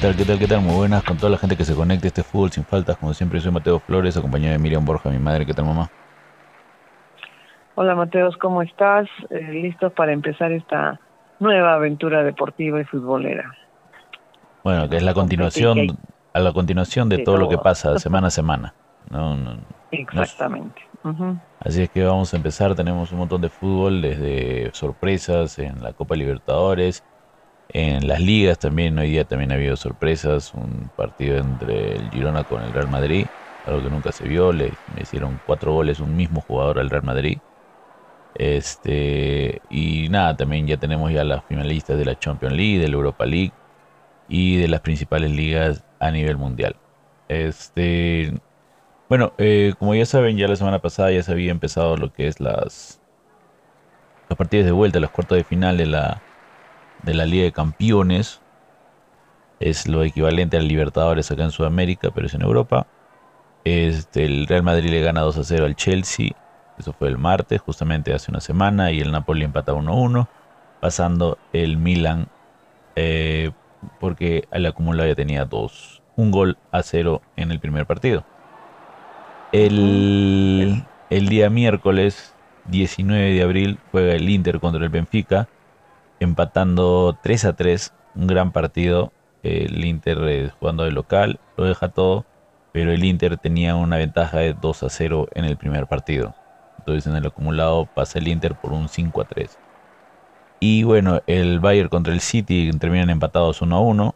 ¿Qué tal, qué tal, qué tal? Muy buenas con toda la gente que se conecte a este fútbol sin faltas. Como siempre, soy Mateo Flores, acompañado de Miriam Borja, mi madre. ¿Qué tal, mamá? Hola, Mateos, ¿cómo estás? Eh, ¿Listos para empezar esta nueva aventura deportiva y futbolera? Bueno, que es la continuación, a la continuación de, todo, lo que pasa semana a semana. No, Exactamente. Así es que vamos a empezar. Tenemos un montón de fútbol, desde sorpresas en la Copa Libertadores, en las ligas también. Hoy día también ha habido sorpresas. Un partido entre el Girona con el Real Madrid, algo que nunca se vio. Le, hicieron cuatro goles un mismo jugador al Real Madrid. Este, y nada, también ya tenemos ya las finalistas de la Champions League, de la Europa League y de las principales ligas a nivel mundial. Este, bueno, eh, como ya saben, ya la semana pasada ya se había empezado lo que es las, las partidas de vuelta, los cuartos de final de la, de la Liga de Campeones. Es lo equivalente al Libertadores acá en Sudamérica, pero es en Europa. Este, el Real Madrid le gana 2 a 0 al Chelsea. Eso fue el martes, justamente hace una semana. Y el Napoli empata 1 a 1. Pasando el Milan. Eh, porque el acumulado ya tenía dos, un gol a 0 en el primer partido. El, día miércoles 19 de abril juega el Inter contra el Benfica, empatando 3 a 3, un gran partido. El Inter eh, jugando de local, lo deja todo, pero el Inter tenía una ventaja de 2 a 0 en el primer partido. Entonces en el acumulado pasa el Inter por un 5 a 3. Y bueno, el Bayern contra el City terminan empatados 1 a 1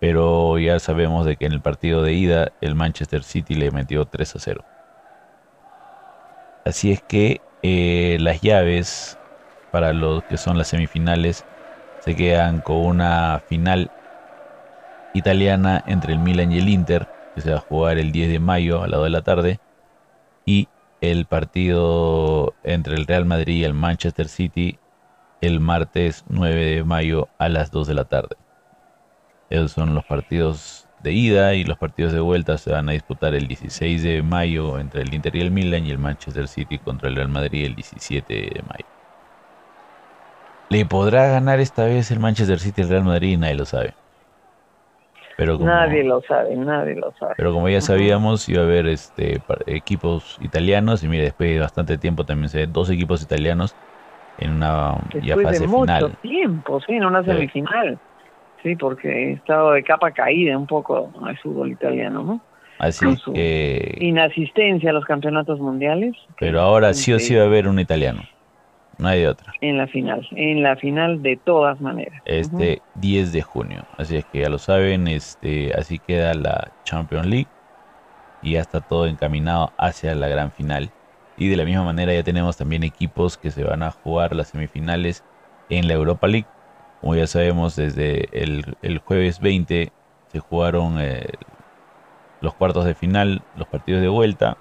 pero ya sabemos de que en el partido de ida el Manchester City le metió 3 a 0. Así es que eh, las llaves para los que son las semifinales se quedan con una final italiana entre el Milan y el Inter, que se va a jugar el 10 de mayo a las 2 de la tarde, y el partido entre el Real Madrid y el Manchester City el martes 9 de mayo a las 2 de la tarde. Esos son los partidos de ida y los partidos de vuelta se van a disputar el 16 de mayo entre el Inter y el Milan y el Manchester City contra el Real Madrid el 17 de mayo. ¿Le podrá ganar esta vez el Manchester City al Real Madrid? Nadie lo sabe. Pero nadie lo sabe, nadie lo sabe. Pero como ya sabíamos, iba a haber este, equipos italianos y mire, después de bastante tiempo también se ve dos equipos italianos en una ya fase de mucho tiempo, sí, en una semifinal. Sí, porque he estado de capa caída un poco al fútbol italiano, ¿no? Así que... Inasistencia a los campeonatos mundiales. Pero ahora sí o sí va a haber un italiano. No hay de otra. En la final, en la final de todas maneras. Este 10 de junio. Así es que ya lo saben, este así queda la Champions League. Y ya está todo encaminado hacia la gran final. Y de la misma manera ya tenemos también equipos que se van a jugar las semifinales en la Europa League. Como ya sabemos, desde el, jueves 20 se jugaron eh, los cuartos de final, los partidos de vuelta.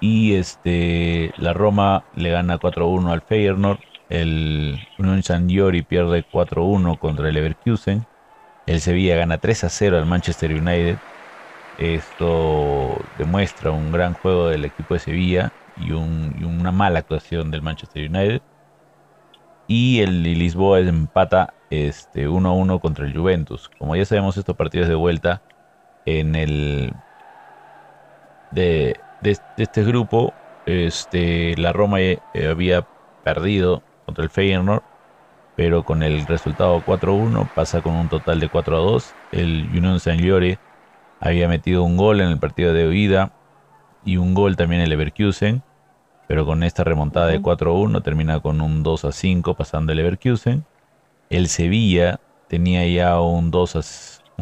Y este, la Roma le gana 4-1 al Feyenoord. El Union San Giori pierde 4-1 contra el Leverkusen. El Sevilla gana 3-0 al Manchester United. Esto demuestra un gran juego del equipo de Sevilla y, una mala actuación del Manchester United. Y el Lisboa empata este 1-1 contra el Juventus. Como ya sabemos, estos partidos de vuelta en el de, este grupo, este, la Roma eh, había perdido contra el Feyenoord, pero con el resultado 4-1 pasa con un total de 4-2. El Union Saint Llore había metido un gol en el partido de huida y un gol también en el Leverkusen, pero con esta remontada de 4-1 termina con un 2-5 pasando el Leverkusen. El Sevilla tenía ya un 2 a,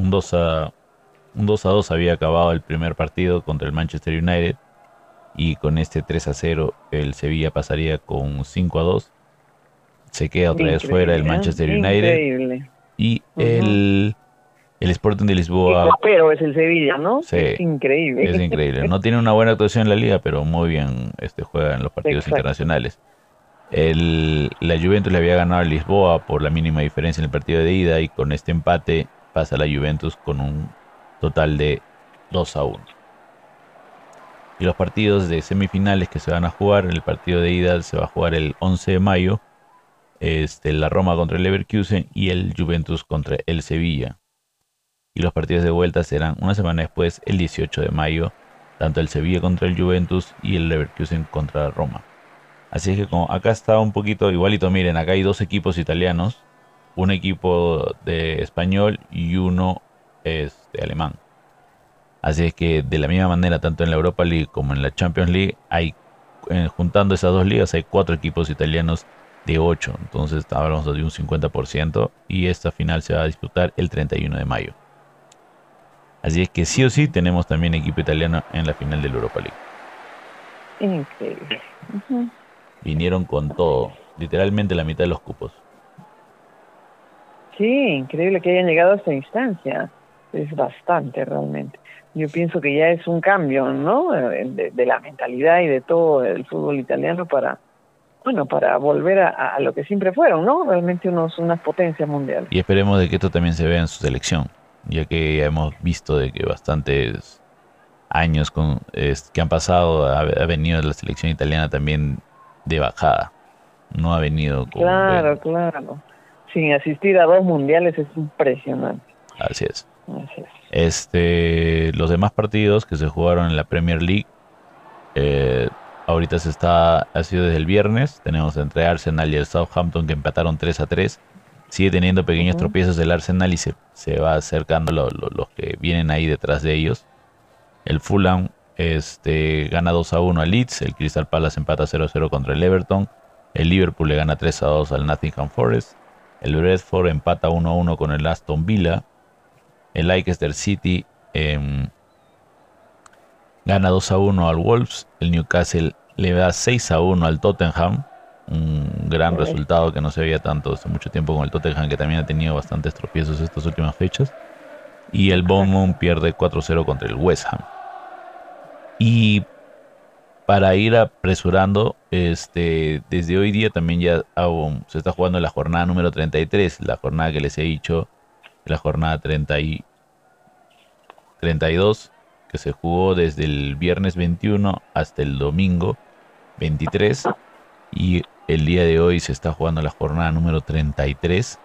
un 2 a un 2 a 2 había acabado el primer partido contra el Manchester United y con este 3 a 0 el Sevilla pasaría con 5 a 2. Se queda otra vez fuera el Manchester United. Y el el Sporting de Lisboa. Pero es el Sevilla, ¿no? Sí, es increíble. Es increíble. No tiene una buena actuación en la liga, pero muy bien este, juega en los partidos internacionales. El, la Juventus le había ganado a Lisboa por la mínima diferencia en el partido de ida y con este empate pasa la Juventus con un total de 2 a 1. Y los partidos de semifinales que se van a jugar, el partido de ida se va a jugar el 11 de mayo este, la Roma contra el Leverkusen y el Juventus contra el Sevilla. Y los partidos de vuelta serán una semana después, el 18 de mayo, tanto el Sevilla contra el Juventus y el Leverkusen contra la Roma. Así es que como acá está un poquito igualito, miren, acá hay dos equipos italianos, un equipo de español y uno es de alemán. Así es que de la misma manera, tanto en la Europa League como en la Champions League, hay eh, juntando esas dos ligas, hay cuatro equipos italianos de 8. Entonces hablamos de un 50% y esta final se va a disputar el 31 de mayo. Así es que sí o sí tenemos también equipo italiano en la final del Europa League. Increíble. Vinieron con todo, literalmente la mitad de los cupos. Sí, increíble que hayan llegado a esta instancia. Es bastante realmente. Yo pienso que ya es un cambio, ¿no? De, la mentalidad y de todo el fútbol italiano para, bueno, para volver a, lo que siempre fueron, ¿no? Realmente unos, unas potencias mundiales. Y esperemos de que esto también se vea en su selección, ya que ya hemos visto de que bastantes años con, que han pasado ha, venido la selección italiana también de bajada. No ha venido con... Claro, claro sin asistir a dos mundiales es impresionante. Así es. Este, los demás partidos que se jugaron en la Premier League, eh, ahorita se está, ha sido desde el viernes. Tenemos entre Arsenal y el Southampton que empataron 3 a 3. Sigue teniendo pequeños tropiezos el Arsenal y se, se va acercando los que vienen ahí detrás de ellos. El Fulham este, gana 2 a 1 al Leeds. El Crystal Palace empata 0 a 0 contra el Everton. El Liverpool le gana 3 a 2 al Nottingham Forest. El Bradford empata 1-1 con el Aston Villa. El Leicester City em, gana 2-1 al Wolves. El Newcastle le da 6-1 al Tottenham. Un gran resultado que no se veía tanto hace mucho tiempo con el Tottenham, que también ha tenido bastantes tropiezos estas últimas fechas. Y el Bournemouth pierde 4-0 contra el West Ham. Y para ir apresurando, este, desde hoy día también ya se está jugando la jornada número 33, la jornada que les he dicho, la jornada 30 y 32, que se jugó desde el viernes 21 hasta el domingo 23, y el día de hoy se está jugando la jornada número 33,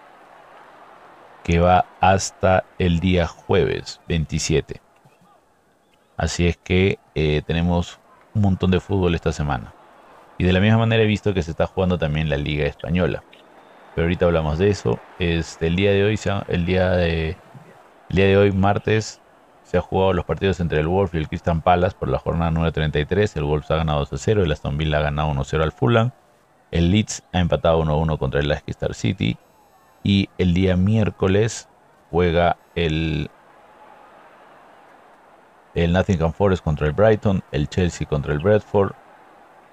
que va hasta el día jueves 27. Así es que eh, tenemos un montón de fútbol esta semana. Y de la misma manera he visto que se está jugando también la Liga Española. Pero ahorita hablamos de eso. Este, el día de hoy, el día de, día de hoy, martes, se ha jugado los partidos entre el Wolf y el Crystal Palace por la jornada número 33. El Wolf ha ganado 2 a 0, el Aston Villa ha ganado 1 0 al Fulham. El Leeds ha empatado 1 1 contra el Leicester City. Y el día miércoles juega el el Nottingham Forest contra el Brighton, el Chelsea contra el Bradford,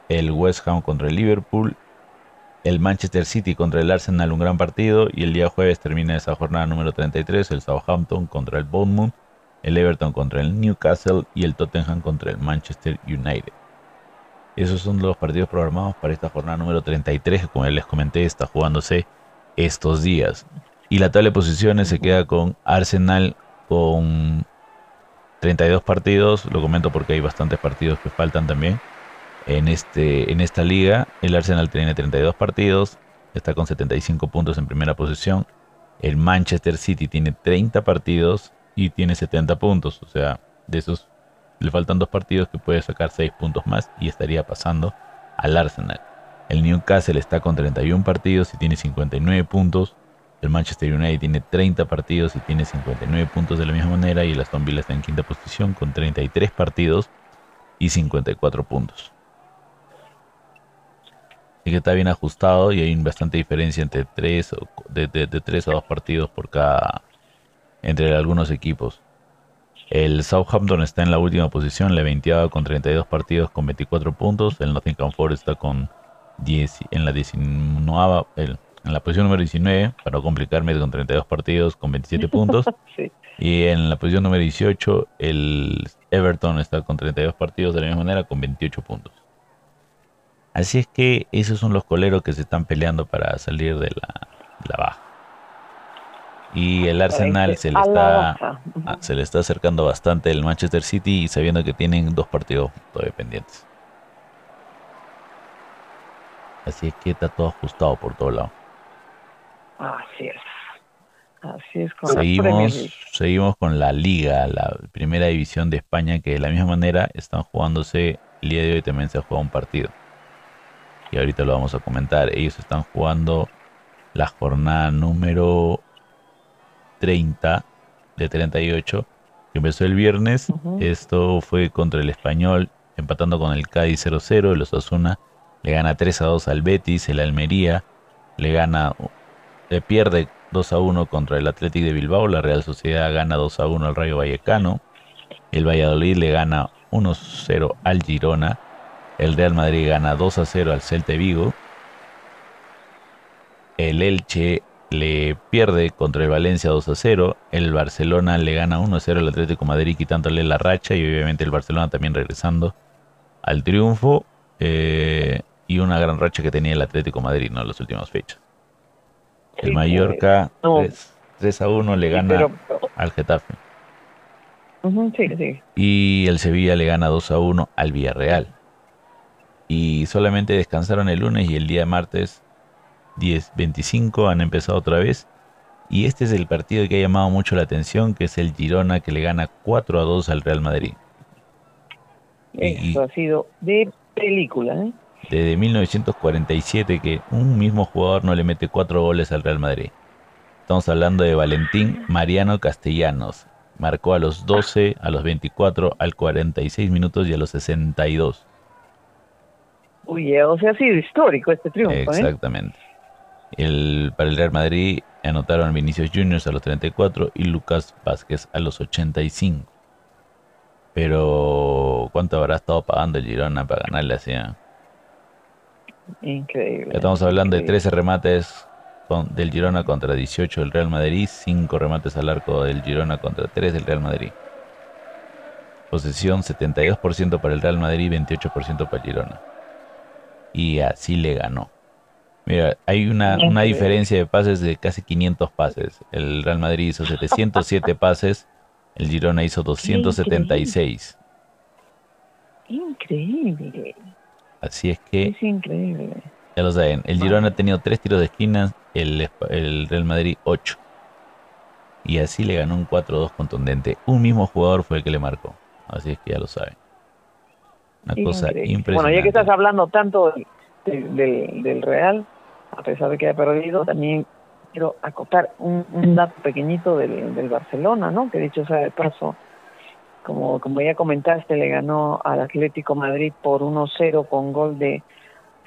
el West Ham contra el Liverpool, el Manchester City contra el Arsenal, un gran partido, y el día jueves termina esa jornada número 33, el Southampton contra el Bournemouth, el Everton contra el Newcastle y el Tottenham contra el Manchester United. Esos son los partidos programados para esta jornada número 33, que como les comenté, está jugándose estos días. Y la tabla de posiciones se queda con Arsenal con 32 partidos, lo comento porque hay bastantes partidos que faltan también. En, este, en esta liga, el Arsenal tiene 32 partidos, está con 75 puntos en primera posición. El Manchester City tiene 30 partidos y tiene 70 puntos. O sea, de esos le faltan dos partidos que puede sacar 6 puntos más y estaría pasando al Arsenal. El Newcastle está con 31 partidos y tiene 59 puntos. El Manchester United tiene 30 partidos y tiene 59 puntos de la misma manera. Y el Aston Villa está en quinta posición con 33 partidos y 54 puntos. Así que está bien ajustado y hay bastante diferencia entre 3, de, de, de 3 a 2 partidos por cada. entre algunos equipos. El Southampton está en la última posición, la 20 con 32 partidos con 24 puntos. El Nottingham Forest está con 10 en la 19 el en la posición número 19, para no complicarme, con 32 partidos, con 27 puntos. Y en la posición número 18, el Everton está con 32 partidos de la misma manera, con 28 puntos. Así es que esos son los coleros que se están peleando para salir de la, baja. Y el Arsenal se le, está, se le está acercando bastante el Manchester City y sabiendo que tienen dos partidos todavía pendientes. Así es que está todo ajustado por todo lado. Así es. Así es con seguimos, seguimos con la Liga, la primera división de España, que de la misma manera están jugándose, el día de hoy también se ha jugado un partido. Y ahorita lo vamos a comentar. Ellos están jugando la jornada número 30 de 38, que empezó el viernes. Esto fue contra el Español, empatando con el Cádiz 0-0. El Osasuna le gana 3-2 al Betis. El Almería le gana, le pierde 2 a 1 contra el Athletic de Bilbao. La Real Sociedad gana 2 a 1 al Rayo Vallecano. El Valladolid le gana 1 0 al Girona. El Real Madrid gana 2 a 0 al Celta Vigo. El Elche le pierde contra el Valencia 2 a 0. El Barcelona le gana 1 a 0 al Atlético Madrid quitándole la racha. Y obviamente el Barcelona también regresando al triunfo. Eh, y una gran racha que tenía el Atlético Madrid ¿no? en las últimas fechas. El Mallorca 3, a 1 le gana al Getafe. Y el Sevilla le gana 2 a 1 al Villarreal. Y solamente descansaron el lunes y el día martes 10, 25 han empezado otra vez. Y este es el partido que ha llamado mucho la atención, que es el Girona que le gana 4 a 2 al Real Madrid. Eso ha sido de película, ¿eh? desde 1947 que un mismo jugador no le mete cuatro goles al Real Madrid. Estamos hablando de Valentín Mariano Castellanos. Marcó a los 12, a los 24, al 46 minutos y a los 62. Uy, o sea, ha sido histórico este triunfo. ¿eh? Exactamente. El, para el Real Madrid anotaron Vinicius Juniors a los 34 y Lucas Vázquez a los 85. Pero, ¿cuánto habrá estado pagando el Girona para ganarle así? Increíble. Estamos hablando de 13 remates del Girona contra 18 del Real Madrid, 5 remates al arco del Girona contra 3 del Real Madrid. Posesión 72% para el Real Madrid, 28% para el Girona. Y así le ganó. Mira, hay una, una diferencia de pases de casi 500 pases. El Real Madrid hizo 707 pases, el Girona hizo 276. Increíble. Así es que. Es increíble. Ya lo saben. El Girona ha tenido tres tiros de esquina, el, el Real Madrid 8. Y así le ganó un 4-2 contundente. Un mismo jugador fue el que le marcó. Así es que ya lo saben. Una cosa impresionante. Bueno, ya que estás hablando tanto del, del, Real, a pesar de que ha perdido, también quiero acotar un, un dato pequeñito del, del Barcelona, ¿no? Que dicho sea de paso, como, como ya comentaste, le ganó al Atlético Madrid por 1-0 con gol de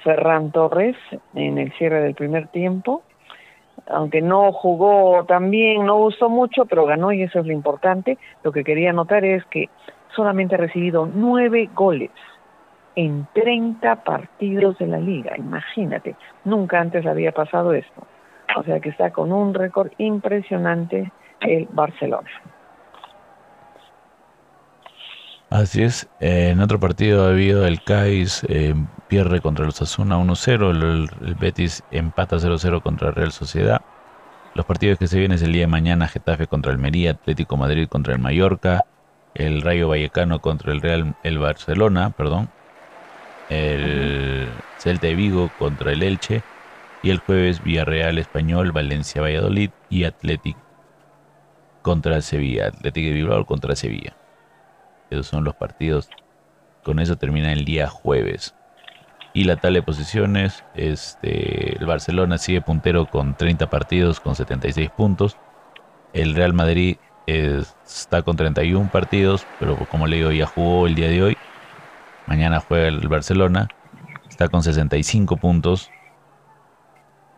Ferran Torres en el cierre del primer tiempo. Aunque no jugó tan bien, no gustó mucho, pero ganó y eso es lo importante. Lo que quería notar es que solamente ha recibido nueve goles en 30 partidos de la liga. Imagínate, nunca antes había pasado esto. O sea que está con un récord impresionante el Barcelona. Así es, en otro partido ha habido el Cádiz eh, pierde contra el Osasuna 1-0, el, Betis empata 0-0 contra Real Sociedad. Los partidos que se vienen es el día de mañana, Getafe contra Almería, Atlético Madrid contra el Mallorca, el Rayo Vallecano contra el Real el Barcelona, perdón, el Celta de Vigo contra el Elche y el jueves Villarreal Español, Valencia Valladolid y Atlético contra Sevilla, Atlético de Bilbao contra Sevilla. Esos son los partidos. Con eso termina el día jueves. Y la tabla de posiciones, este, el Barcelona sigue puntero con 30 partidos, con 76 puntos. El Real Madrid está con 31 partidos, pero como le digo, ya jugó el día de hoy. Mañana juega el Barcelona. Está con 65 puntos.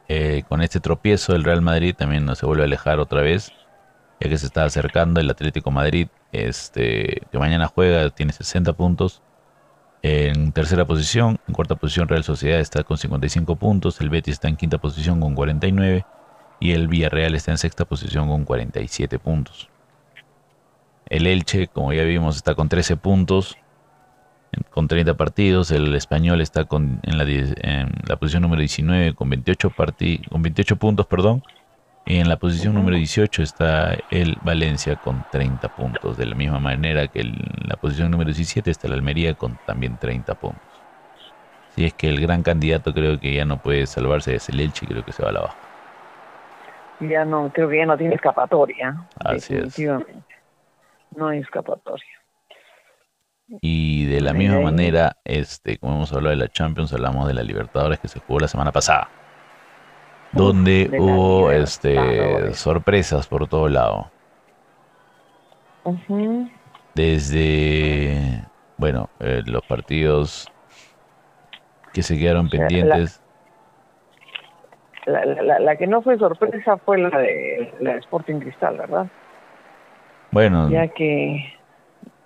Eh, con este tropiezo, el Real Madrid también se vuelve a alejar otra vez ya que se está acercando el Atlético Madrid, este, que mañana juega, tiene 60 puntos. En tercera posición, en cuarta posición Real Sociedad está con 55 puntos, el Betis está en quinta posición con 49 y el Villarreal está en sexta posición con 47 puntos. El Elche, como ya vimos, está con 13 puntos, con 30 partidos. El Español está con, en, la, en la posición número 19 con 28, con 28 puntos, perdón. En la posición número 18 está el Valencia con 30 puntos, de la misma manera que en la posición número 17 está el Almería con también 30 puntos. Si es que el gran candidato creo que ya no puede salvarse es el Elche, creo que se va a la baja. ya no, creo que ya no tiene escapatoria. Así es. No hay escapatoria. Y de la misma manera, este, como hemos hablado de la Champions, hablamos de la Libertadores que se jugó la semana pasada. Donde hubo este sorpresas por todo lado. Desde, bueno, eh, los partidos que se quedaron pendientes. La, que no fue sorpresa fue la de la Sporting Cristal, ¿verdad? Bueno. Ya que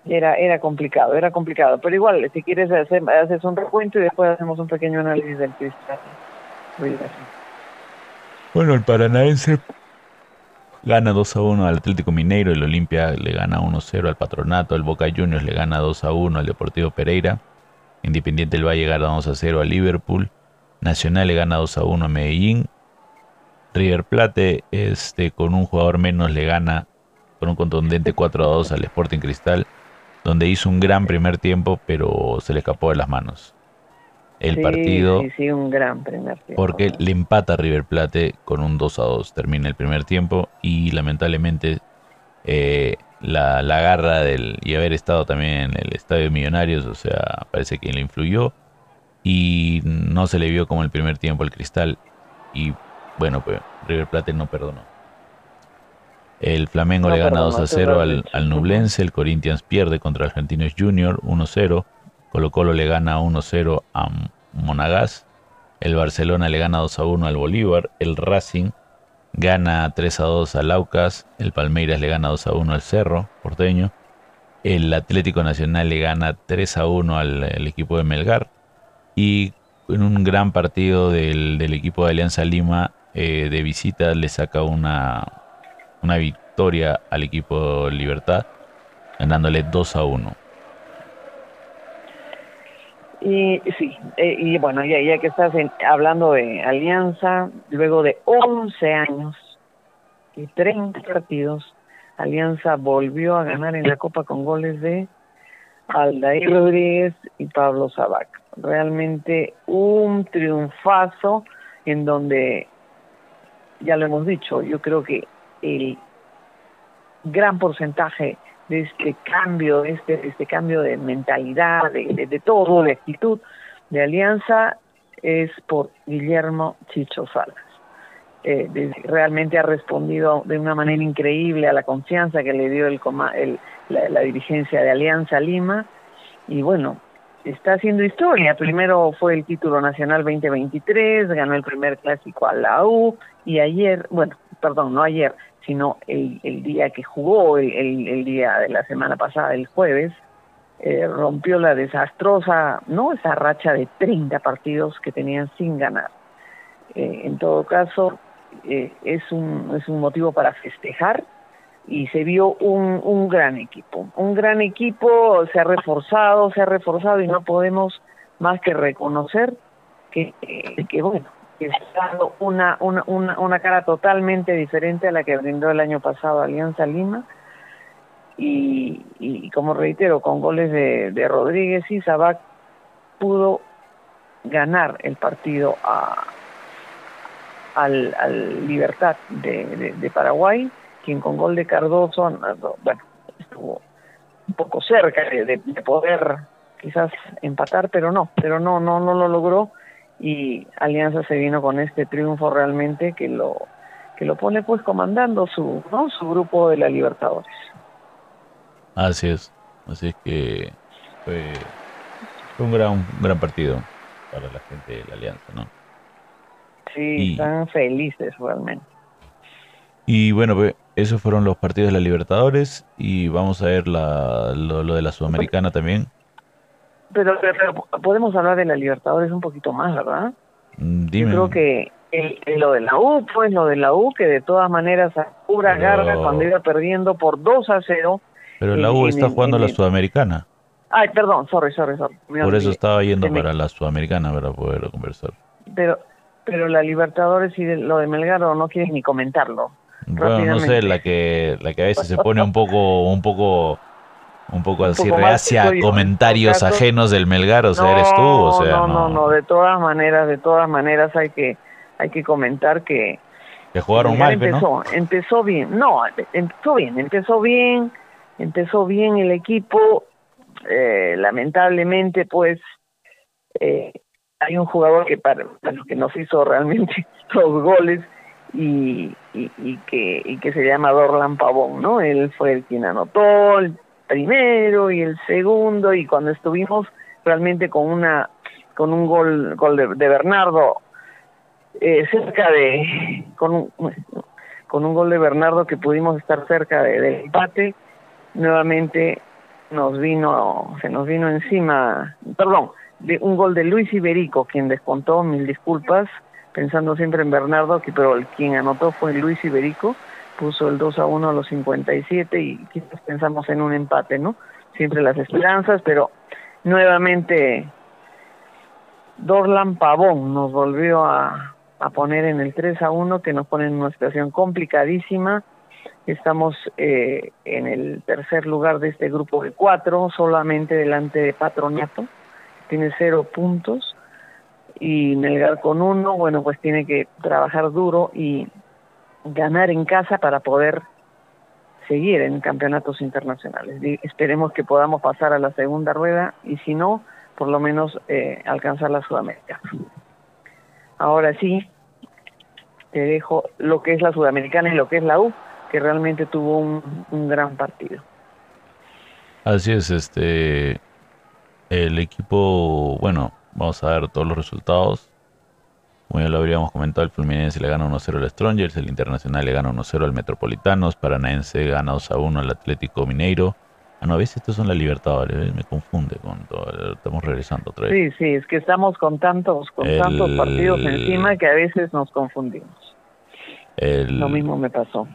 era era complicado, era complicado. Pero igual, si quieres hacer haces un recuento y después hacemos un pequeño análisis del Cristal. Bueno, el Paranaense gana 2 a 1 al Atlético Mineiro, el Olimpia le gana 1 0 al Patronato, el Boca Juniors le gana 2 a 1 al Deportivo Pereira, Independiente del Valle gana 2 a 0 al Liverpool, Nacional le gana 2 a 1 a Medellín, River Plate este, con un jugador menos le gana con un contundente 4 a 2 al Sporting Cristal, donde hizo un gran primer tiempo, pero se le escapó de las manos el partido. Sí, sí, un gran primer tiempo. Porque le empata River Plate con un 2 a 2. Termina el primer tiempo y lamentablemente eh, la, la, garra del, y haber estado también en el estadio de Millonarios, o sea, parece que le influyó y no se le vio como el primer tiempo el cristal. Y bueno, pues River Plate no perdonó. El Flamengo le gana 2 a 0 al, al, Nublense, el Corinthians pierde contra Argentinos Junior 1 0. Colo Colo le gana 1-0 a Monagas. El Barcelona le gana 2-1 al Bolívar. El Racing gana 3-2 al Aucas. El Palmeiras le gana 2-1 al Cerro porteño. El Atlético Nacional le gana 3-1 al, equipo de Melgar. Y en un gran partido del, equipo de Alianza Lima eh, de visita le saca una, una victoria al equipo Libertad, ganándole 2 a 1. Y sí, eh, y bueno, ya, ya que estás hablando de Alianza, luego de 11 años y 30 partidos, Alianza volvió a ganar en la Copa con goles de Aldair Rodríguez y Pablo Sabac. Realmente un triunfazo en donde, ya lo hemos dicho, yo creo que el gran porcentaje de este cambio, de este, este cambio de mentalidad, de, de, todo, de actitud de alianza, es por Guillermo Chicho Salas. Eh, realmente ha respondido de una manera increíble a la confianza que le dio el, el la, la, dirigencia de Alianza Lima y bueno, está haciendo historia. Primero fue el título nacional 2023, ganó el primer clásico a la U y ayer, bueno, perdón, no ayer, sino el, el día que jugó, el, el, día de la semana pasada, el jueves, eh, rompió la desastrosa, ¿no? Esa racha de 30 partidos que tenían sin ganar. Eh, en todo caso, eh, es, un, es un motivo para festejar y se vio un, un gran equipo. Un gran equipo, se ha reforzado, se ha reforzado y no podemos más que reconocer que, que bueno, que está dando una, una, una, una cara totalmente diferente a la que brindó el año pasado Alianza Lima. Y, y como reitero, con goles de, de Rodríguez y Sabac pudo ganar el partido a, al, al Libertad de, de, Paraguay, quien con gol de Cardoso, bueno, estuvo un poco cerca de, de, poder quizás empatar, pero no, pero no, no, no lo logró y Alianza se vino con este triunfo realmente que lo que lo pone pues comandando su ¿no? su grupo de la Libertadores. Así es, así es que fue, un gran un gran partido para la gente de la Alianza, ¿no? Sí, están felices realmente. Y bueno, pues, esos fueron los partidos de la Libertadores y vamos a ver la, lo, lo de la Sudamericana también. Pero, podemos hablar de la Libertadores un poquito más, ¿verdad? Mm, dime. Yo creo que el, lo de la U, pues lo de la U, que de todas maneras a pura garra cuando iba perdiendo por 2 a 0. Pero la U está jugando la Sudamericana. Ay, perdón, sorry, sorry, sorry. por eso estaba yendo para la Sudamericana para poder conversar. Pero pero la Libertadores y lo de Melgaro no quieres ni comentarlo. Bueno, no sé, la que la que a veces se pone un poco un poco un poco así reacia comentarios ajenos del Melgar, o sea, eres tú, o sea, no, no, no, de todas maneras, de todas maneras hay que hay que comentar que Que jugaron mal, empezó, empezó bien, no, empezó bien, empezó bien, empezó bien el equipo, eh, lamentablemente pues eh, hay un jugador que para que nos hizo realmente los goles y, y, que y que se llama Dorlan Pavón, ¿no? Él fue el quien anotó el primero y el segundo y cuando estuvimos realmente con una con un gol gol de, Bernardo eh, cerca de con un, con un gol de Bernardo que pudimos estar cerca de, del empate nuevamente nos vino se nos vino encima perdón de un gol de Luis Iberico quien descontó mil disculpas pensando siempre en Bernardo que pero el quien anotó fue Luis Iberico puso el 2 a 1 a los 57 y quizás pensamos en un empate no siempre las esperanzas pero nuevamente Dorlan Pavón nos volvió a, poner en el 3 a 1 que nos pone en una situación complicadísima. Estamos eh, en el tercer lugar de este grupo de cuatro, solamente delante de Patronato, tiene cero puntos. Y Melgar con uno, bueno, pues tiene que trabajar duro y ganar en casa para poder seguir en campeonatos internacionales. esperemos que podamos pasar a la segunda rueda y si no, por lo menos eh, alcanzar la Sudamericana. Ahora sí, te dejo lo que es la Sudamericana y lo que es la U, que realmente tuvo un gran partido. Así es, este el equipo, bueno, vamos a ver todos los resultados. Como ya lo habríamos comentado, el Fluminense le gana 1-0 al Strongers, el Internacional le gana 1-0 al Metropolitanos, Paranaense gana 2-1 al Atlético Mineiro, Ah, no, a veces estos son la Libertadores, me confunde con todo, estamos regresando otra vez. Sí, sí, es que estamos con tantos, con tantos partidos encima que a veces nos confundimos. Lo mismo me pasó.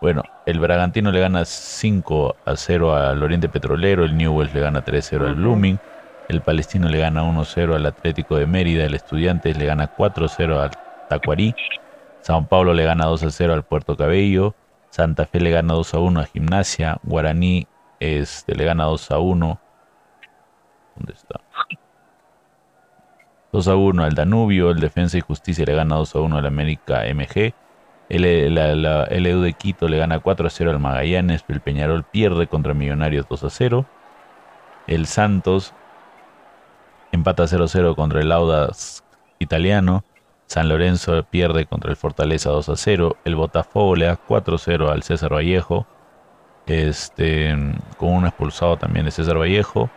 Bueno, el Bragantino le gana 5 a 0 al Oriente Petrolero, el Newell's le gana 3-0 al Blooming, el Palestino le gana 1-0 al Atlético de Mérida, el Estudiantes le gana 4-0 al Tacuarí, Sao Paulo le gana 2-0 al Puerto Cabello, Santa Fe le gana 2 a 1 a Gimnasia. Guaraní este, le gana 2 a 1. ¿Dónde está? 2 a 1 al Danubio. El Defensa y Justicia le gana 2 a 1 al América MG. El, la, EDU de Quito le gana 4 a 0 al Magallanes. El Peñarol pierde contra Millonarios 2 a 0. El Santos empata 0 a 0 contra el Audas italiano. San Lorenzo pierde contra el Fortaleza 2 a 0. El Botafogo le da 4 a 0 al César Vallejo. Este, con un expulsado también de César Vallejo.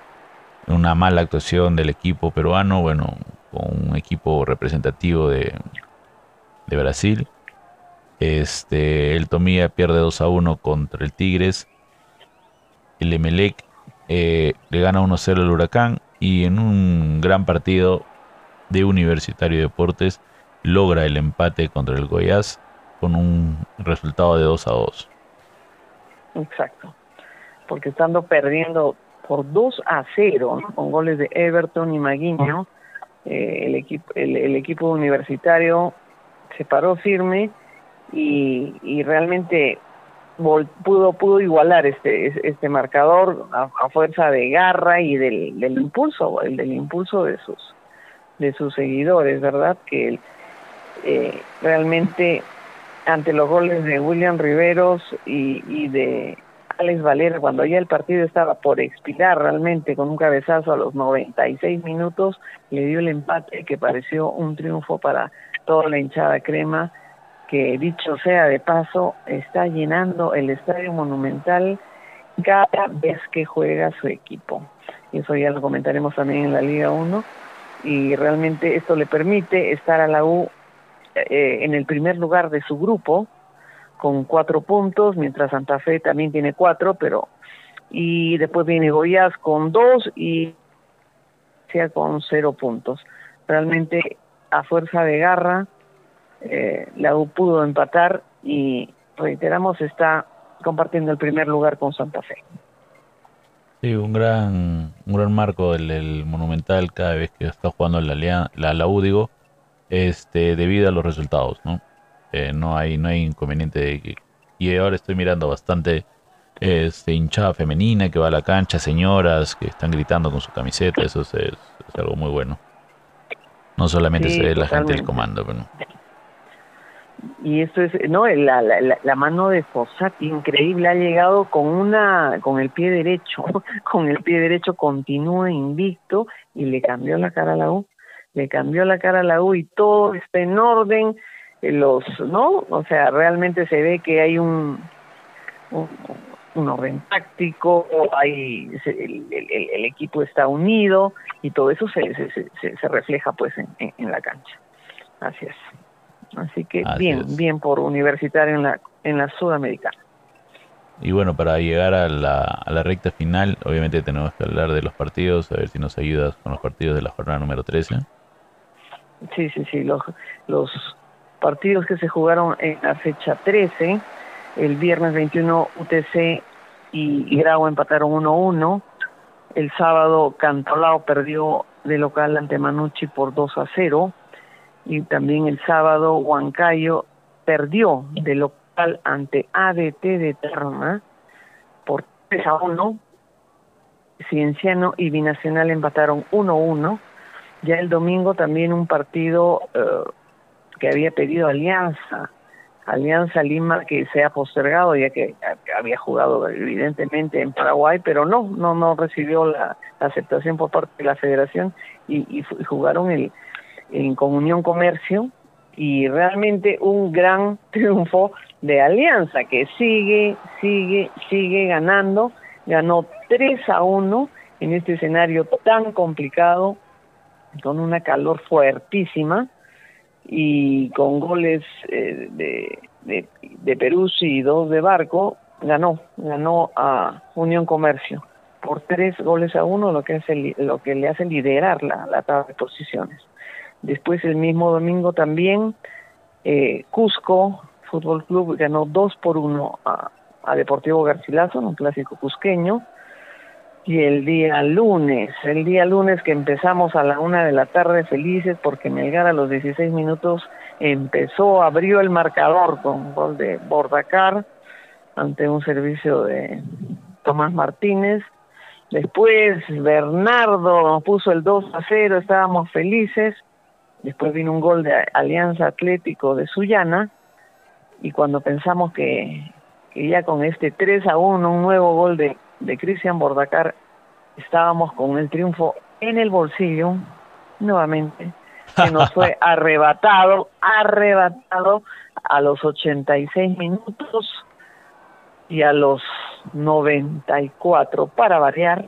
Una mala actuación del equipo peruano, bueno, con un equipo representativo de, de Brasil. Este, el Tomía pierde 2 a 1 contra el Tigres. El Emelec eh, le gana 1 a 0 al Huracán. Y en un gran partido de Universitario de Deportes logra el empate contra el Goiás con un resultado de 2 a 2. Exacto, porque estando perdiendo por 2 a 0 con goles de Everton y Maguinho, eh, el, equipo, el, equipo universitario se paró firme y, realmente pudo pudo igualar este este marcador a, fuerza de garra y del, del impulso el del impulso de sus de sus seguidores verdad que eh, realmente ante los goles de William Riveros y, de Alex Valera, cuando ya el partido estaba por expirar realmente con un cabezazo a los 96 minutos, le dio el empate que pareció un triunfo para toda la hinchada crema, que dicho sea de paso, está llenando el estadio monumental cada vez que juega su equipo. Eso ya lo comentaremos también en la Liga 1. Y realmente esto le permite estar a la U eh, en el primer lugar de su grupo con cuatro puntos, mientras Santa Fe también tiene cuatro, pero y después viene Goiás con dos y sea con cero puntos. Realmente a fuerza de garra eh, la U pudo empatar y reiteramos está compartiendo el primer lugar con Santa Fe. Sí, un gran, un gran marco del, Monumental cada vez que está jugando la, la, la U, digo, este, debido a los resultados, ¿no? Eh, no hay, no hay inconveniente de y ahora estoy mirando bastante este, hinchada femenina que va a la cancha, señoras que están gritando con su camiseta, eso es, algo muy bueno. No solamente se ve la gente del comando, pero y esto es no la, la, la mano de Fossati increíble ha llegado con una con el pie derecho con el pie derecho continúa invicto y le cambió la cara a la U le cambió la cara a la U y todo está en orden eh, los no o sea realmente se ve que hay un un, orden táctico hay el, el, equipo está unido y todo eso se se, se, refleja pues en, en la cancha. Así es Así que bien, bien por universitario en la, en la Sudamericana. Y bueno, para llegar a la, a la recta final, obviamente tenemos que hablar de los partidos, a ver si nos ayudas con los partidos de la jornada número 13. Sí, sí, sí, los, los partidos que se jugaron en la fecha 13, el viernes 21 UTC y, Grau empataron 1-1, el sábado Cantolao perdió de local ante Manucci por 2 a 0, y también el sábado Huancayo perdió de local ante ADT de Terma por 3 a 1. Cienciano y Binacional empataron 1-1. Ya el domingo también un partido eh, que había pedido Alianza, Alianza Lima que se ha postergado ya que había jugado evidentemente en Paraguay, pero no, no, no recibió la, aceptación por parte de la federación y, y jugaron el, en Comunión Comercio y realmente un gran triunfo de Alianza que sigue, sigue, sigue ganando, ganó 3 a 1 en este escenario tan complicado, con una calor fuertísima y con goles eh, de, de, de Perú y dos de Barco, ganó, ganó a Unión Comercio por tres goles a uno, lo que, hace, le hace liderar la, la tabla de posiciones. Después el mismo domingo también eh, Cusco Fútbol Club ganó 2 por 1 a, a, Deportivo Garcilaso, un clásico cusqueño. Y el día lunes, el día lunes que empezamos a la una de la tarde felices porque Melgar a los 16 minutos empezó, abrió el marcador con gol de Bordacar ante un servicio de Tomás Martínez. Después Bernardo nos puso el 2 a 0, estábamos felices Después vino un gol de Alianza Atlético de Sullana y cuando pensamos que, ya con este 3 a 1, un nuevo gol de, de Cristian Bordacar, estábamos con el triunfo en el bolsillo, nuevamente, que nos fue arrebatado, arrebatado a los 86 minutos y a los 94, para variar,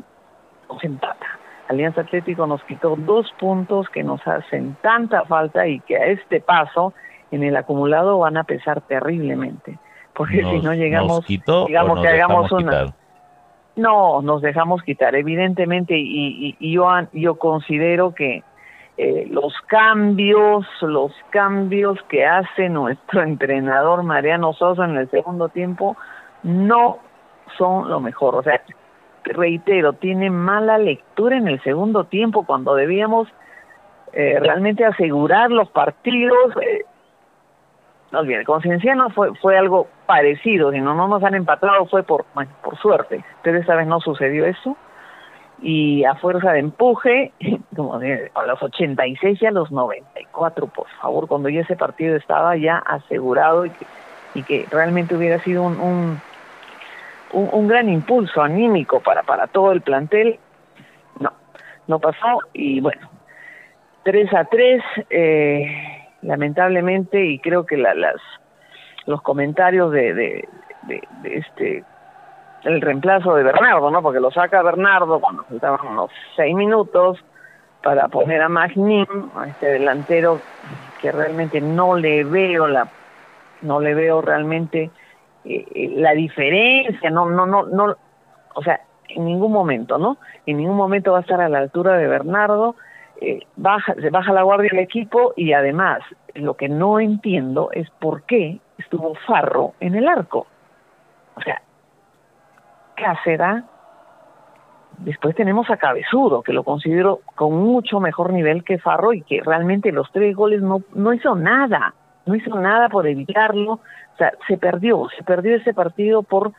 nos empata. Alianza Atlético nos quitó dos puntos que nos hacen tanta falta y que a este paso en el acumulado van a pesar terriblemente. Porque si no llegamos, digamos que hagamos una... No, nos dejamos quitar, evidentemente, y, y, yo, yo considero que eh, los cambios, los cambios que hace nuestro entrenador Mariano Sosa en el segundo tiempo no son lo mejor. O sea, reitero, tiene mala lectura en el segundo tiempo cuando debíamos eh, realmente asegurar los partidos. Eh, no bien, con Cienciano fue, fue algo parecido, si no, no nos han empatado fue por, bueno, por suerte, pero esta vez no sucedió eso. Y a fuerza de empuje, como de, a los 86 y a los 94, por favor, cuando ya ese partido estaba ya asegurado y que, y que realmente hubiera sido un un, un, gran impulso anímico para, para todo el plantel. No, no pasó y bueno, 3 a 3, eh, lamentablemente, y creo que la, las los comentarios de, de, de, este el reemplazo de Bernardo, ¿no? Porque lo saca Bernardo cuando faltaban unos seis minutos para poner a Magnin, a este delantero que realmente no le veo la no le veo realmente eh, eh, la diferencia, no, no, no, no, o sea, en ningún momento, ¿no? En ningún momento va a estar a la altura de Bernardo, eh, baja, se baja la guardia del equipo y además lo que no entiendo es por qué estuvo Farro en el arco. O sea, Cáceres, después tenemos a Cabezudo, que lo considero con mucho mejor nivel que Farro y que realmente los tres goles no, no hizo nada, no hizo nada por evitarlo, o sea, se perdió, se perdió ese partido por,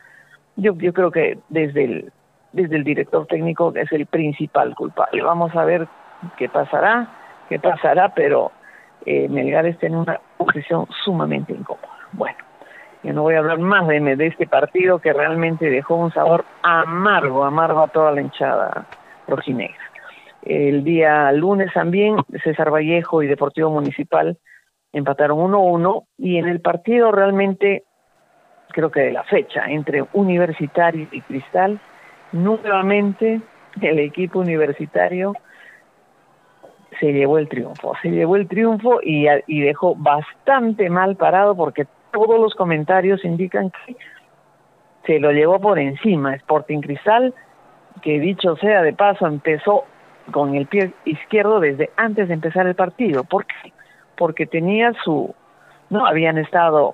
yo, yo creo que desde el, desde el director técnico es el principal culpable. Vamos a ver qué pasará, qué pasará, pero eh, Melgar está en una posición sumamente incómoda. Bueno, yo no voy a hablar más de, de este partido que realmente dejó un sabor amargo, amargo a toda la hinchada rojinegra. El día lunes también César Vallejo y Deportivo Municipal empataron 1-1 y en el partido realmente, creo que de la fecha, entre Universitario y Cristal, nuevamente el equipo universitario se llevó el triunfo, se llevó el triunfo y, y dejó bastante mal parado porque todos los comentarios indican que se lo llevó por encima Sporting Cristal, que dicho sea de paso empezó con el pie izquierdo desde antes de empezar el partido. ¿Por qué? Porque tenía su, no habían estado,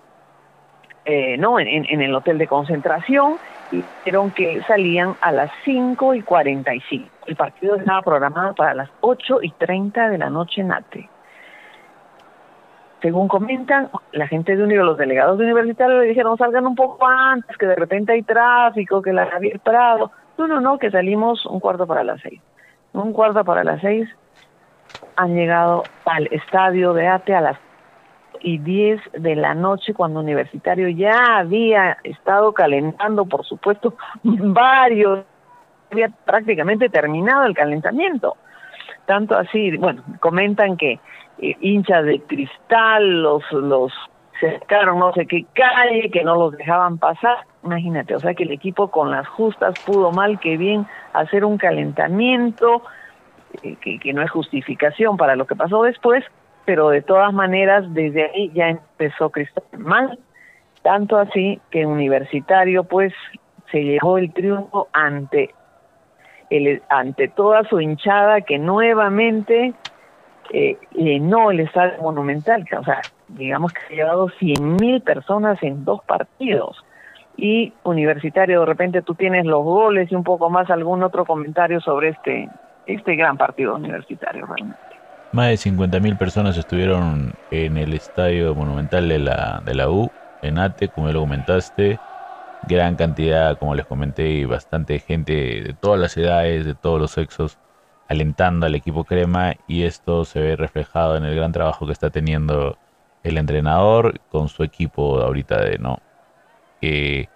eh, no, en, el hotel de concentración y dijeron que salían a las 5 y 45. El partido estaba programado para las 8 y 30 de la noche en ATE. Según comentan, la gente de los delegados universitarios le dijeron salgan un poco antes, que de repente hay tráfico, que la Javier Prado. No, no, no, que salimos un cuarto para las seis un cuarto para las seis, han llegado al estadio de ATE a las y diez de la noche cuando Universitario ya había estado calentando, por supuesto, varios, había prácticamente terminado el calentamiento. Tanto así, bueno, comentan que eh, hinchas de cristal los los cercaron no sé qué calle, que no los dejaban pasar. Imagínate, o sea que el equipo con las justas pudo mal que bien hacer un calentamiento, eh, que, que no es justificación para lo que pasó después, pero de todas maneras desde ahí ya empezó Cristal mal, tanto así que Universitario pues se llevó el triunfo ante el, ante toda su hinchada que nuevamente eh, llenó el estadio monumental, o sea, digamos que ha llevado 100 mil personas en dos partidos. Y Universitario, de repente tú tienes los goles y un poco más, algún otro comentario sobre este, este gran partido universitario realmente. Más de 50 mil personas estuvieron en el estadio monumental de la, de la U, en ATE, como lo comentaste. Gran cantidad, como les comenté, bastante gente de todas las edades, de todos los sexos, alentando al equipo crema. Y esto se ve reflejado en el gran trabajo que está teniendo el entrenador con su equipo ahorita de no que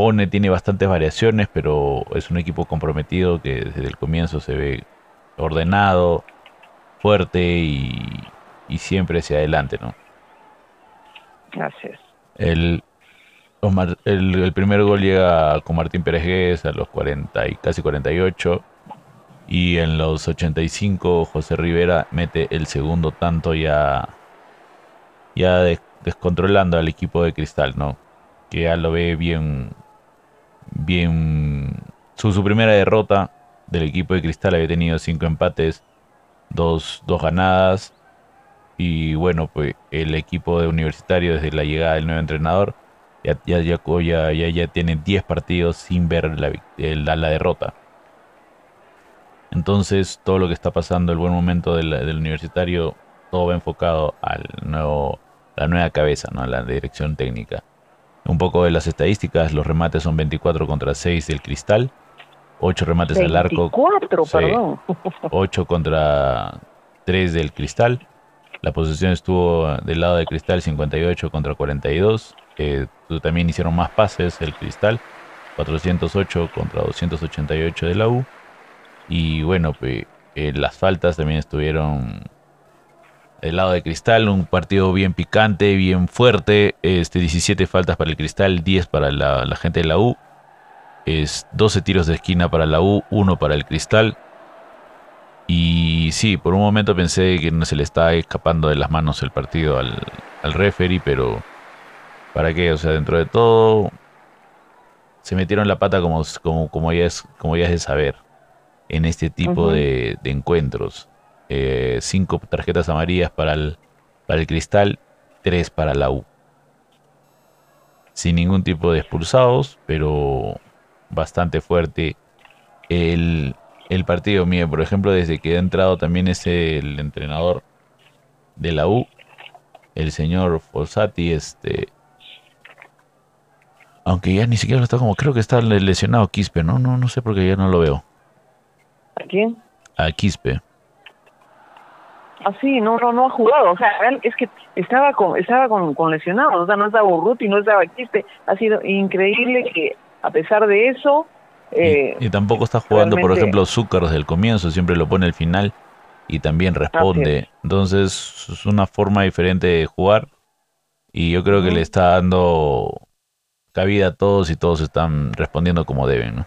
pone tiene bastantes variaciones pero es un equipo comprometido que desde el comienzo se ve ordenado fuerte y, y siempre hacia adelante no gracias el, el, el primer gol llega con Martín Pérez a los 40 y casi 48 y en los 85 José Rivera mete el segundo tanto ya ya descontrolando al equipo de Cristal, ¿no? Que ya lo ve bien, bien, su, su primera derrota del equipo de Cristal había tenido cinco empates, dos, dos ganadas y bueno, pues el equipo de Universitario desde la llegada del nuevo entrenador ya, ya, ya, ya, ya tiene 10 partidos sin ver la, la, la, derrota. Entonces todo lo que está pasando, el buen momento del, del universitario todo va enfocado al nuevo, la nueva cabeza, ¿no? la dirección técnica. Un poco de las estadísticas, los remates son 24 contra 6 del Cristal, 8 remates al arco. 24, perdón. 8 contra 3 del Cristal. La posesión estuvo del lado del Cristal 58 contra 42. Eh, también hicieron más pases el Cristal, 408 contra 288 de la U. Y bueno, pues, eh, las faltas también estuvieron el lado de Cristal, un partido bien picante, bien fuerte. Este, 17 faltas para el Cristal, 10 para la, gente de la U. Es 12 tiros de esquina para la U, 1 para el Cristal. Y sí, por un momento pensé que no se le estaba escapando de las manos el partido al, al referee, pero ¿para qué? O sea, dentro de todo, se metieron la pata como, como, como, ya, es, como ya es de saber en este tipo de, de encuentros. Eh, cinco tarjetas amarillas para el, para el Cristal, tres para la U. Sin ningún tipo de expulsados, pero bastante fuerte el, el partido mío. Por ejemplo, desde que ha entrado también es el entrenador de la U, el señor Fossati, este... Aunque ya ni siquiera lo está como... Creo que está lesionado Quispe, ¿no? No, no sé por qué ya no lo veo. ¿A quién? A Quispe. Así, no, no, no ha jugado. O sea, es que estaba con, estaba con, con lesionados. O sea, no estaba Urruti, no estaba Quiste. Ha sido increíble que, a pesar de eso. Eh, y, tampoco está jugando, por ejemplo, Zúcar desde el comienzo, siempre lo pone al final y también responde. Entonces, es una forma diferente de jugar. Y yo creo que le está dando cabida a todos y todos están respondiendo como deben, ¿no?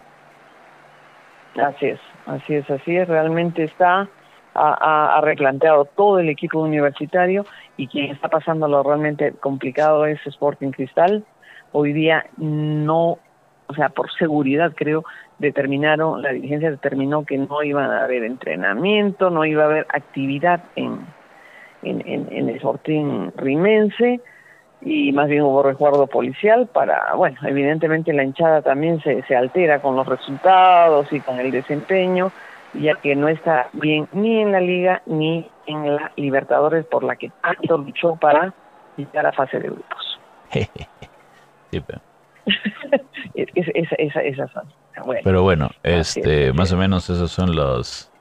Así es, así es, así es. Realmente está ha, replanteado todo el equipo universitario y quien está pasando lo realmente complicado es Sporting Cristal. Hoy día no, o sea, por seguridad creo, determinaron, la dirigencia determinó que no iba a haber entrenamiento, no iba a haber actividad en, en, en, en el Sporting Rimense y más bien hubo resguardo policial para, bueno, evidentemente la hinchada también se, se altera con los resultados y con el desempeño ya que no está bien ni en la Liga ni en la Libertadores, por la que tanto luchó para llegar a fase de grupos. sí, pero... esa, son. pero bueno, este, más o menos esas son los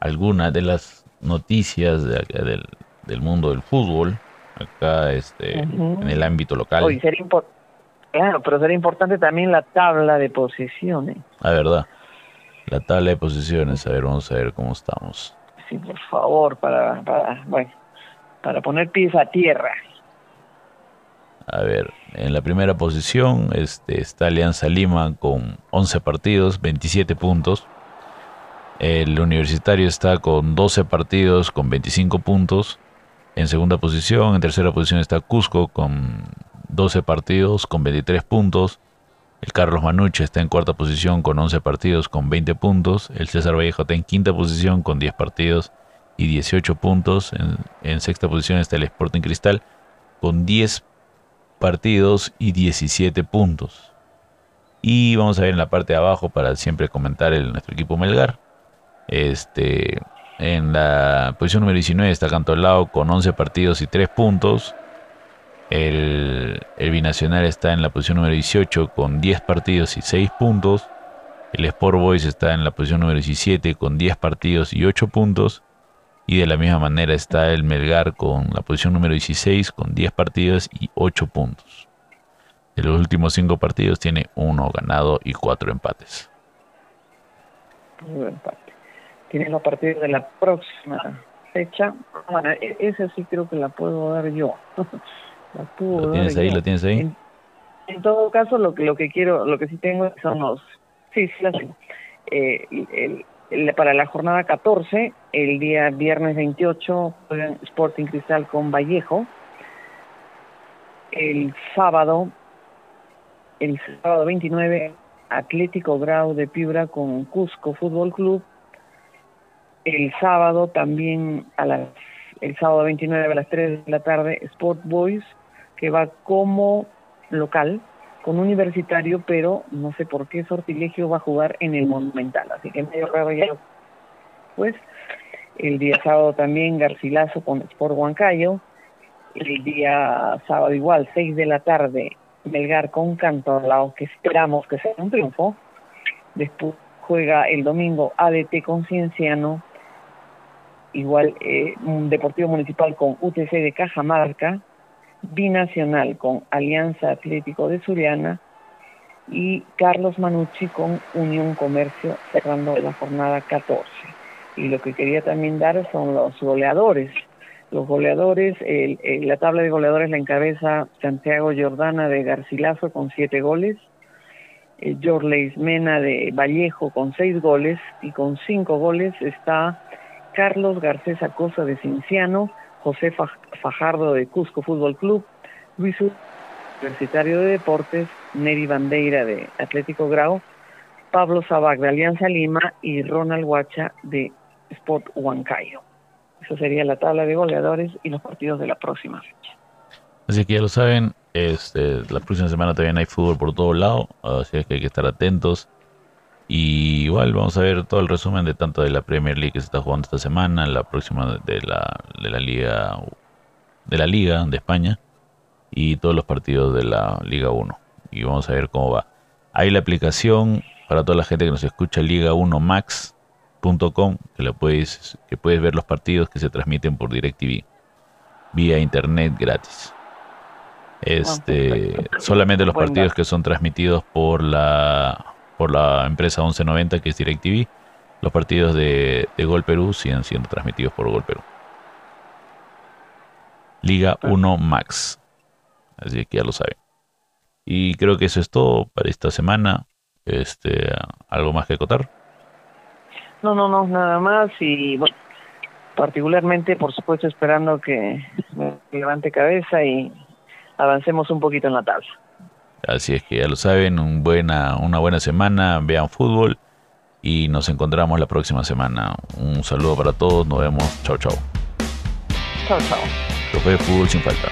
algunas de las noticias del, del mundo del fútbol acá este en el ámbito local. claro, pero sería importante también la tabla de posiciones. La verdad. La tabla de posiciones, a ver, vamos a ver cómo estamos. Sí, por favor, para, para, bueno, para poner pies a tierra. A ver, en la primera posición este, está Alianza Lima con 11 partidos, 27 puntos. El Universitario está con 12 partidos, con 25 puntos. En segunda posición, en tercera posición está Cusco con 12 partidos, con 23 puntos. El Carlos Manuche está en cuarta posición con 11 partidos con 20 puntos. El César Vallejo está en quinta posición con 10 partidos y 18 puntos. En, sexta posición está el Sporting Cristal con 10 partidos y 17 puntos. Y vamos a ver en la parte de abajo para siempre comentar el, nuestro equipo Melgar. Este, en la posición número 19 está Cantolao con 11 partidos y 3 puntos. El, Binacional está en la posición número 18 con 10 partidos y 6 puntos. El Sport Boys está en la posición número 17 con 10 partidos y 8 puntos. Y de la misma manera está el Melgar con la posición número 16 con 10 partidos y 8 puntos. De los últimos 5 partidos tiene 1 ganado y 4 empates. empate. Tiene los partidos de la próxima fecha. Bueno, e-, esa sí creo que la puedo dar yo. ¿Lo tienes ahí? ¿Lo tienes ahí? En, todo caso, lo que lo que quiero, lo que sí tengo son los... Sí, sí, eh, para la jornada 14, el día viernes 28, juegan Sporting Cristal con Vallejo. El sábado, el sábado 29, Atlético Grau de Piura con Cusco Fútbol Club. El sábado también a las el sábado 29 a las 3 de la tarde Sport Boys que va como local con universitario, pero no sé por qué Sortilegio va a jugar en el Monumental, así que medio raro ya. Pues el día sábado también Garcilaso con Sport Huancayo, el día sábado igual, 6 de la tarde, Melgar con Cantolao, que esperamos que sea un triunfo. Después juega el domingo ADT con Cienciano, igual eh, un Deportivo Municipal con UTC de Cajamarca, binacional con Alianza Atlético de Suriana y Carlos Manucci con Unión Comercio cerrando la jornada 14. Y lo que quería también dar son los goleadores. Los goleadores, la tabla de goleadores la encabeza Santiago Jordana de Garcilaso con siete goles, eh, Jorleis Mena de Vallejo con seis goles y con cinco goles está Carlos Garcés Acosta de Cinciano, José Fajardo de Cusco Fútbol Club, Luis Universitario de Deportes, Neri Bandeira de Atlético Grau, Pablo Sabac de Alianza Lima y Ronald Huacha de Sport Huancayo. Esa sería la tabla de goleadores y los partidos de la próxima fecha. Así que ya lo saben, este, la próxima semana también hay fútbol por todo lado, así que hay que estar atentos. Y igual vamos a ver todo el resumen de tanto de la Premier League que se está jugando esta semana, la próxima de la, de la Liga de la Liga de España y todos los partidos de la Liga 1. Y vamos a ver cómo va. Hay la aplicación para toda la gente que nos escucha Liga 1 Max DirecTV.com, que, puedes, que puedes ver los partidos que se transmiten por DirecTV vía internet gratis. Este, ah, solamente los partidos que son transmitidos por la por la empresa 1190 que es DirecTV, los partidos de, de Gol Perú siguen siendo transmitidos por Gol Perú. Liga 1 Max. Así que ya lo saben. Y creo que eso es todo para esta semana. Este, ¿Algo más que acotar? No, no, no, nada más. Y bueno, particularmente, por supuesto, esperando que levante cabeza y avancemos un poquito en la tabla. Así es que ya lo saben, un buena, una buena semana, vean fútbol y nos encontramos la próxima semana. Un saludo para todos, nos vemos, chao chao. Chao chao. Fue fútbol sin falta.